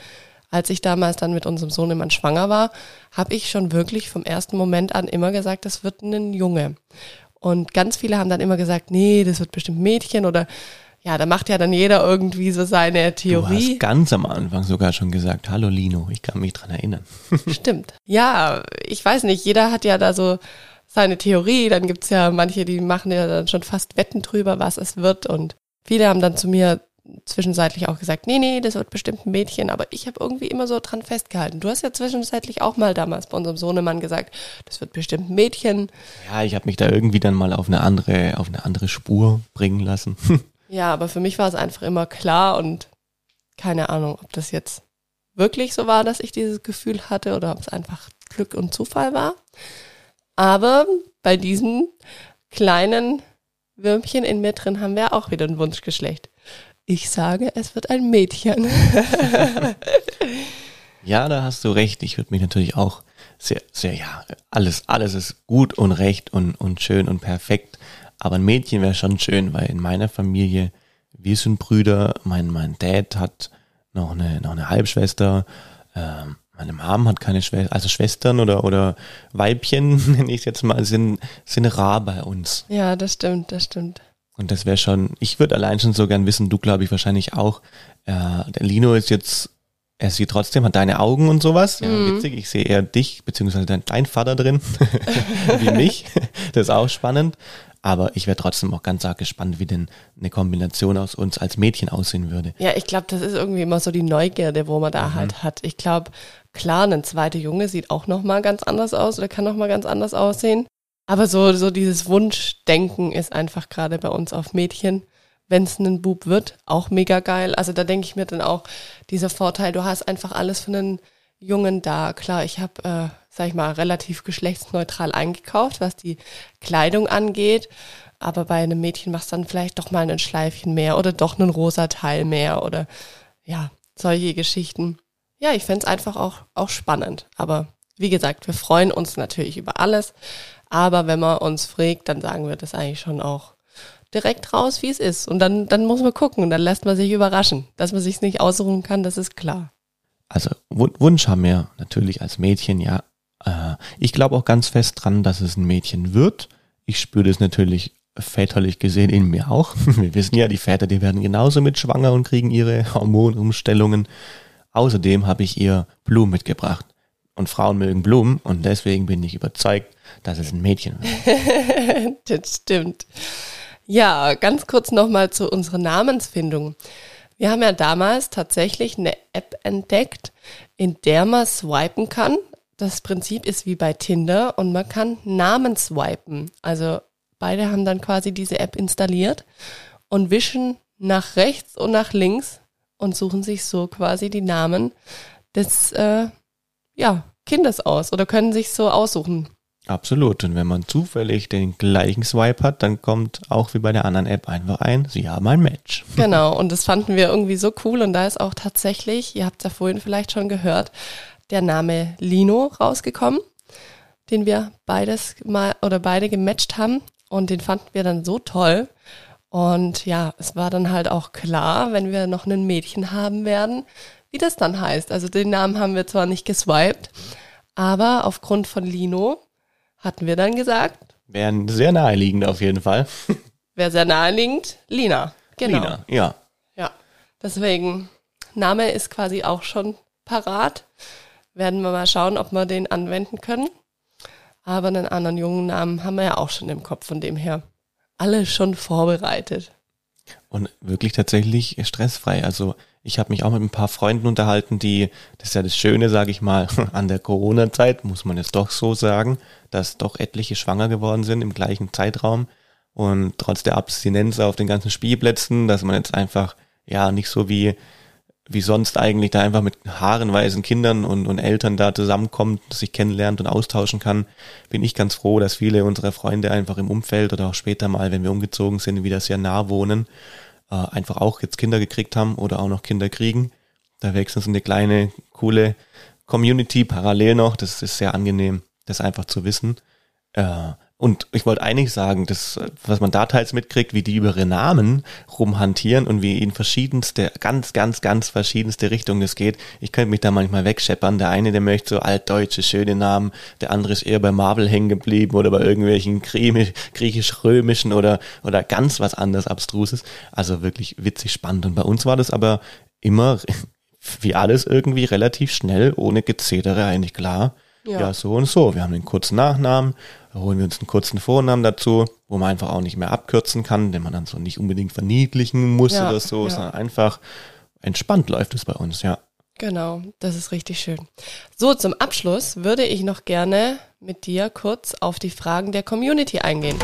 als ich damals dann mit unserem Sohn immer schwanger war, habe ich schon wirklich vom ersten Moment an immer gesagt, das wird ein Junge. Und ganz viele haben dann immer gesagt, nee, das wird bestimmt Mädchen oder ja, da macht ja dann jeder irgendwie so seine Theorie. Du hast ganz am Anfang sogar schon gesagt, hallo Lino, ich kann mich dran erinnern. Stimmt. Ja, ich weiß nicht, jeder hat ja da so seine Theorie, dann gibt's ja manche, die machen ja dann schon fast Wetten drüber, was es wird und viele haben dann zu mir zwischenzeitlich auch gesagt, nee, nee, das wird bestimmt ein Mädchen, aber ich habe irgendwie immer so dran festgehalten. Du hast ja zwischenzeitlich auch mal damals bei unserem Sohnemann gesagt, das wird bestimmt ein Mädchen. Ja, ich habe mich da irgendwie dann mal auf eine andere, auf eine andere Spur bringen lassen. ja, aber für mich war es einfach immer klar und keine Ahnung, ob das jetzt wirklich so war, dass ich dieses Gefühl hatte oder ob es einfach Glück und Zufall war. Aber bei diesem kleinen Würmchen in mir drin haben wir auch wieder ein Wunschgeschlecht. Ich sage, es wird ein Mädchen. Ja, da hast du recht. Ich würde mich natürlich auch sehr, sehr, ja, alles, alles ist gut und recht und, und schön und perfekt. Aber ein Mädchen wäre schon schön, weil in meiner Familie, wir sind Brüder, mein, mein Dad hat noch eine, noch eine Halbschwester, ähm, meine Mom hat keine Schwester, also Schwestern oder, oder Weibchen, nenne ich es jetzt mal, sind, sind rar bei uns. Ja, das stimmt, das stimmt. Und das wäre schon, ich würde allein schon so gern wissen, du glaube ich wahrscheinlich auch, äh, der Lino ist jetzt, er sieht trotzdem, hat deine Augen und sowas. Ja, Mhm. witzig, ich sehe eher dich, beziehungsweise dein, Vater drin, wie mich. Das ist auch spannend. Aber ich wäre trotzdem auch ganz arg gespannt, wie denn eine Kombination aus uns als Mädchen aussehen würde. Ja, ich glaube, das ist irgendwie immer so die Neugierde, wo man da halt hat. Ich glaube, klar, ein zweiter Junge sieht auch noch mal ganz anders aus oder kann noch mal ganz anders aussehen. Aber so, so dieses Wunschdenken ist einfach gerade bei uns auf Mädchen. Wenn es ein Bub wird, auch mega geil. Also da denke ich mir dann auch, dieser Vorteil, du hast einfach alles für einen Jungen da. Klar, ich habe, äh, sag ich mal, relativ geschlechtsneutral eingekauft, was die Kleidung angeht. Aber bei einem Mädchen machst du dann vielleicht doch mal ein Schleifchen mehr oder doch einen rosa Teil mehr oder ja, solche Geschichten. Ja, ich fänd's einfach auch, auch spannend. Aber wie gesagt, wir freuen uns natürlich über alles. Aber wenn man uns fragt, dann sagen wir das eigentlich schon auch direkt raus, wie es ist. Und dann, dann muss man gucken und dann lässt man sich überraschen. Dass man sich's nicht aussuchen kann, das ist klar. Also Wun- Wunsch haben wir natürlich als Mädchen, ja. Äh, ich glaube auch ganz fest dran, dass es ein Mädchen wird. Ich spüre das natürlich väterlich gesehen in mir auch. Wir wissen ja, die Väter, die werden genauso mit schwanger und kriegen ihre Hormonumstellungen. Außerdem habe ich ihr Blumen mitgebracht. Und Frauen mögen Blumen und deswegen bin ich überzeugt, dass es ein Mädchen wird. Das stimmt. Ja, ganz kurz nochmal zu unserer Namensfindung. Wir haben ja damals tatsächlich eine App entdeckt, in der man swipen kann. Das Prinzip ist wie bei Tinder und man kann Namen swipen. Also beide haben dann quasi diese App installiert und wischen nach rechts und nach links und suchen sich so quasi die Namen des äh, ja, Kindes aus oder können sich so aussuchen. Absolut. Und wenn man zufällig den gleichen Swipe hat, dann kommt auch wie bei der anderen App einfach ein, sie haben ein Match. Genau, und das fanden wir irgendwie so cool. Und da ist auch tatsächlich, ihr habt es ja vorhin vielleicht schon gehört, der Name Lino rausgekommen, den wir beides mal oder beide gematcht haben. Und den fanden wir dann so toll. Und ja, es war dann halt auch klar, wenn wir noch ein Mädchen haben werden, wie das dann heißt. Also den Namen haben wir zwar nicht geswiped, aber aufgrund von Lino hatten wir dann gesagt, Wären sehr naheliegend auf jeden Fall. wäre sehr naheliegend, Lina. Genau. Lina, ja. Ja, deswegen, Name ist quasi auch schon parat. Werden wir mal schauen, ob wir den anwenden können. Aber einen anderen jungen Namen haben wir ja auch schon im Kopf, von dem her. Alle schon vorbereitet. Und wirklich tatsächlich stressfrei. Also ich habe mich auch mit ein paar Freunden unterhalten, die, das ist ja das Schöne, sage ich mal, an der Corona-Zeit, muss man jetzt doch so sagen, dass doch etliche schwanger geworden sind im gleichen Zeitraum. Und trotz der Abstinenz auf den ganzen Spielplätzen, dass man jetzt einfach, ja, nicht so wie, wie sonst eigentlich da einfach mit haarenweisen Kindern und, und Eltern da zusammenkommt, sich kennenlernt und austauschen kann, bin ich ganz froh, dass viele unserer Freunde einfach im Umfeld oder auch später mal, wenn wir umgezogen sind, wieder sehr nah wohnen, äh, einfach auch jetzt Kinder gekriegt haben oder auch noch Kinder kriegen. Da wächst uns eine kleine, coole Community parallel noch. Das ist sehr angenehm, das einfach zu wissen. Äh, und ich wollte eigentlich sagen, dass, was man da teils mitkriegt, wie die über ihre Namen rumhantieren und wie in verschiedenste, ganz, ganz, ganz verschiedenste Richtungen es geht. Ich könnte mich da manchmal wegscheppern. Der eine, der möchte so altdeutsche, schöne Namen. Der andere ist eher bei Marvel hängen geblieben oder bei irgendwelchen Griechisch- griechisch-römischen oder, oder ganz was anderes Abstruses. Also wirklich witzig spannend. Und bei uns war das aber immer, wie alles irgendwie relativ schnell, ohne Gezedere eigentlich klar. Ja. Ja. so und so. Wir haben einen kurzen Nachnamen, da holen wir uns einen kurzen Vornamen dazu, wo man einfach auch nicht mehr abkürzen kann, den man dann so nicht unbedingt verniedlichen muss Ja, oder so, ja. sondern einfach entspannt läuft es bei uns, ja. Genau, das ist richtig schön. So, zum Abschluss würde ich noch gerne mit dir kurz auf die Fragen der Community eingehen.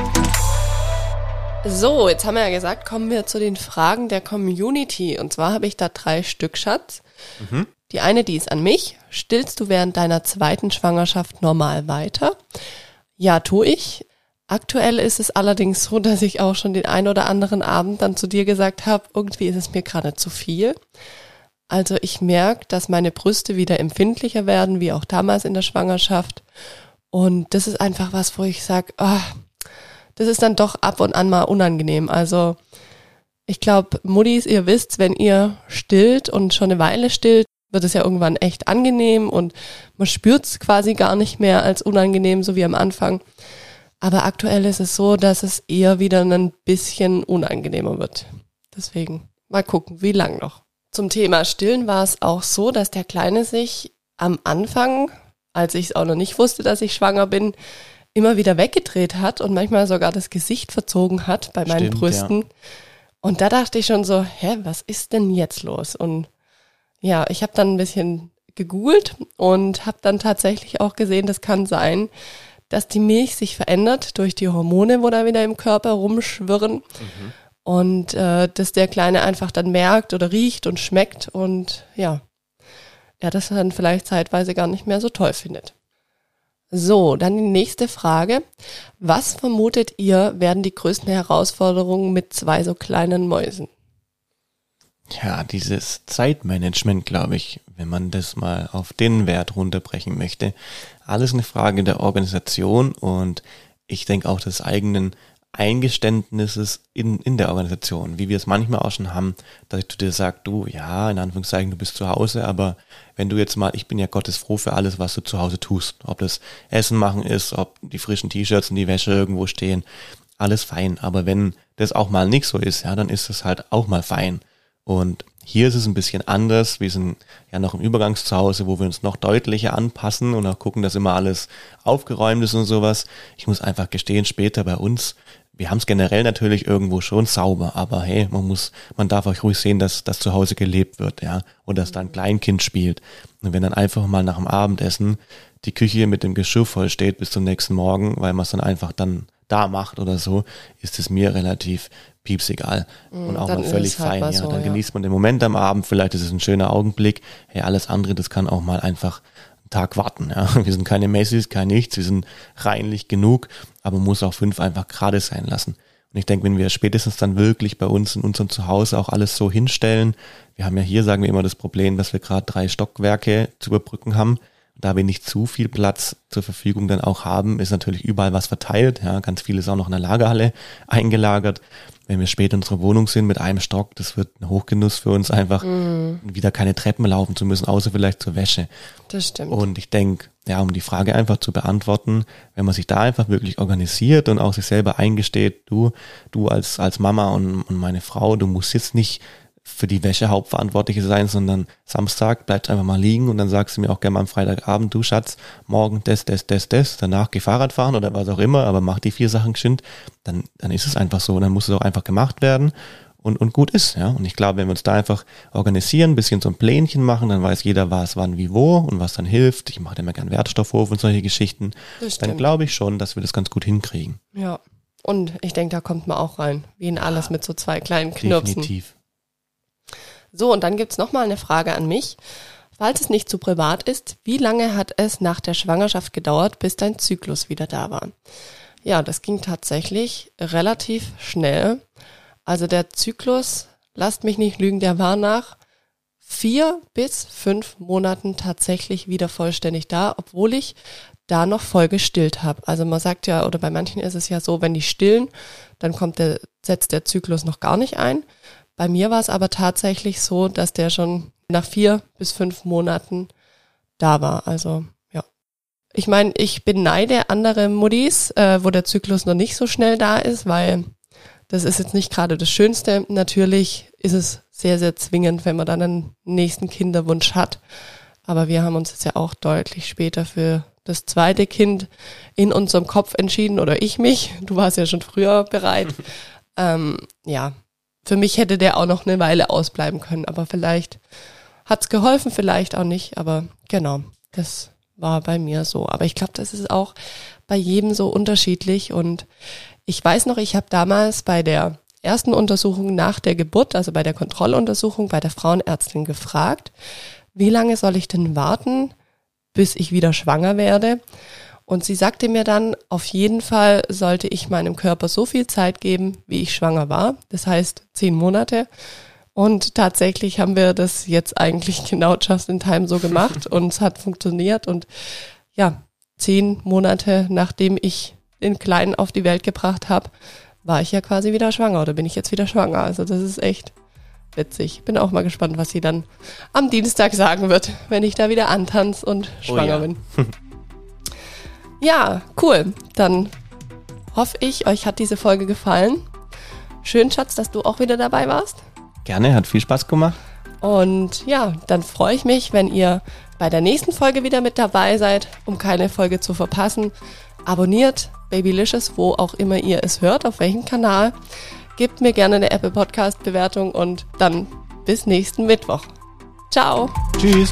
So, jetzt haben wir ja gesagt, kommen wir zu den Fragen der Community. Und zwar habe ich da drei Stück, Schatz. Die eine, die ist an mich. Stillst du während deiner zweiten Schwangerschaft normal weiter? Ja, tu ich. Aktuell ist es allerdings so, dass ich auch schon den ein oder anderen Abend dann zu dir gesagt habe, irgendwie ist es mir gerade zu viel. Also ich merke, dass meine Brüste wieder empfindlicher werden, wie auch damals in der Schwangerschaft. Und das ist einfach was, wo ich sage, oh, das ist dann doch ab und an mal unangenehm. Also ich glaube, Muttis, ihr wisst, wenn ihr stillt und schon eine Weile stillt, wird es ja irgendwann echt angenehm und man spürt es quasi gar nicht mehr als unangenehm, so wie am Anfang. Aber aktuell ist es so, dass es eher wieder ein bisschen unangenehmer wird. Deswegen mal gucken, wie lang noch. Zum Thema Stillen war es auch so, dass der Kleine sich am Anfang, als ich es auch noch nicht wusste, dass ich schwanger bin, immer wieder weggedreht hat und manchmal sogar das Gesicht verzogen hat bei meinen Stimmt, Brüsten. Ja. Und da dachte ich schon so, hä, was ist denn jetzt los? Und ja, ich habe dann ein bisschen gegoogelt und habe dann tatsächlich auch gesehen, das kann sein, dass die Milch sich verändert durch die Hormone, wo da wieder im Körper rumschwirren. Mhm. Und äh, dass der Kleine einfach dann merkt oder riecht und schmeckt und ja, er das dann vielleicht zeitweise gar nicht mehr so toll findet. So, dann die nächste Frage. Was vermutet ihr werden die größten Herausforderungen mit zwei so kleinen Mäusen? Ja, dieses Zeitmanagement, glaube ich, wenn man das mal auf den Wert runterbrechen möchte. Alles eine Frage der Organisation und ich denke auch des eigenen Eingeständnisses in, in der Organisation, wie wir es manchmal auch schon haben, dass du dir sagst, du, ja, in Anführungszeichen, du bist zu Hause, aber wenn du jetzt mal, ich bin ja Gottes froh für alles, was du zu Hause tust, ob das Essen machen ist, ob die frischen T-Shirts und die Wäsche irgendwo stehen, alles fein, aber wenn das auch mal nicht so ist, ja, dann ist es halt auch mal fein. Und hier ist es ein bisschen anders. Wir sind ja noch im Übergangszuhause, wo wir uns noch deutlicher anpassen und auch gucken, dass immer alles aufgeräumt ist und sowas. Ich muss einfach gestehen, später bei uns wir haben es generell natürlich irgendwo schon sauber, aber hey, man muss, man darf auch ruhig sehen, dass das zu Hause gelebt wird, ja, und dass da ein Kleinkind spielt. Und wenn dann einfach mal nach dem Abendessen die Küche mit dem Geschirr voll steht bis zum nächsten Morgen, weil man es dann einfach dann da macht oder so, ist es mir relativ piepsegal mm, und auch mal völlig halt fein. ja, so, dann ja. genießt man den Moment am Abend, vielleicht ist es ein schöner Augenblick. Hey, alles andere, das kann auch mal einfach Tag warten. Ja. Wir sind keine Messis, kein nichts, wir sind reinlich genug, aber man muss auch fünf einfach gerade sein lassen. Und ich denke, wenn wir spätestens dann wirklich bei uns in unserem Zuhause auch alles so hinstellen, wir haben ja hier, sagen wir immer, das Problem, dass wir gerade drei Stockwerke zu überbrücken haben. Da wir nicht zu viel Platz zur Verfügung dann auch haben, ist natürlich überall was verteilt. Ja, ganz viel ist auch noch in der Lagerhalle eingelagert wenn wir später in unserer Wohnung sind mit einem Stock, das wird ein Hochgenuss für uns einfach, mm. wieder keine Treppen laufen zu müssen, außer vielleicht zur Wäsche. Das stimmt. Und ich denke, ja, um die Frage einfach zu beantworten, wenn man sich da einfach wirklich organisiert und auch sich selber eingesteht, du, du als, als Mama und, und meine Frau, du musst jetzt nicht für die Wäsche Hauptverantwortliche sein, sondern Samstag bleibt einfach mal liegen und dann sagst du mir auch gerne mal am Freitagabend, du Schatz, morgen das, das, das, das, danach geh Fahrrad fahren oder was auch immer, aber mach die vier Sachen geschwind, dann, dann ist es einfach so, dann muss es auch einfach gemacht werden und, und gut ist, ja. Und ich glaube, wenn wir uns da einfach organisieren, ein bisschen so ein Plänchen machen, dann weiß jeder, was, wann, wie, wo und was dann hilft. Ich mache immer gern Wertstoffhof und solche Geschichten. Dann glaube ich schon, dass wir das ganz gut hinkriegen. Ja. Und ich denke, da kommt man auch rein, wie in alles mit so zwei kleinen Knirpsen. Definitiv. So, und dann gibt's noch mal eine Frage an mich. Falls es nicht zu privat ist, wie lange hat es nach der Schwangerschaft gedauert, bis dein Zyklus wieder da war? Ja, das ging tatsächlich relativ schnell. Also der Zyklus, lasst mich nicht lügen, der war nach vier bis fünf Monaten tatsächlich wieder vollständig da, obwohl ich da noch voll gestillt habe. Also man sagt ja, oder bei manchen ist es ja so, wenn die stillen, dann kommt der, setzt der Zyklus noch gar nicht ein. Bei mir war es aber tatsächlich so, dass der schon nach vier bis fünf Monaten da war. Also ja. Ich meine, ich beneide andere Muttis, äh, wo der Zyklus noch nicht so schnell da ist, weil das ist jetzt nicht gerade das Schönste. Natürlich ist es sehr, sehr zwingend, wenn man dann einen nächsten Kinderwunsch hat. Aber wir haben uns jetzt ja auch deutlich später für das zweite Kind in unserem Kopf entschieden oder ich mich. Du warst ja schon früher bereit. ähm, ja, für mich hätte der auch noch eine Weile ausbleiben können, aber vielleicht hat's geholfen, vielleicht auch nicht, aber genau, das war bei mir so. Aber ich glaube, das ist auch bei jedem so unterschiedlich und ich weiß noch, ich habe damals bei der ersten Untersuchung nach der Geburt, also bei der Kontrolluntersuchung bei der Frauenärztin gefragt, wie lange soll ich denn warten, bis ich wieder schwanger werde? Und sie sagte mir dann, auf jeden Fall sollte ich meinem Körper so viel Zeit geben, wie ich schwanger war. Das heißt zehn Monate. Und tatsächlich haben wir das jetzt eigentlich genau just in time so gemacht und es hat funktioniert. Und ja, zehn Monate nachdem ich den Kleinen auf die Welt gebracht habe, war ich ja quasi wieder schwanger oder bin ich jetzt wieder schwanger. Also das ist echt witzig. Bin auch mal gespannt, was sie dann am Dienstag sagen wird, wenn ich da wieder antanze und schwanger oh ja. bin. ja, cool. Dann hoffe ich, euch hat diese Folge gefallen. Schön, Schatz, dass du auch wieder dabei warst. Gerne, hat viel Spaß gemacht. Und ja, dann freue ich mich, wenn ihr bei der nächsten Folge wieder mit dabei seid, um keine Folge zu verpassen. Abonniert Babylicious, wo auch immer ihr es hört, auf welchem Kanal. Gebt mir gerne eine Apple Podcast Bewertung und dann bis nächsten Mittwoch. Ciao. Tschüss.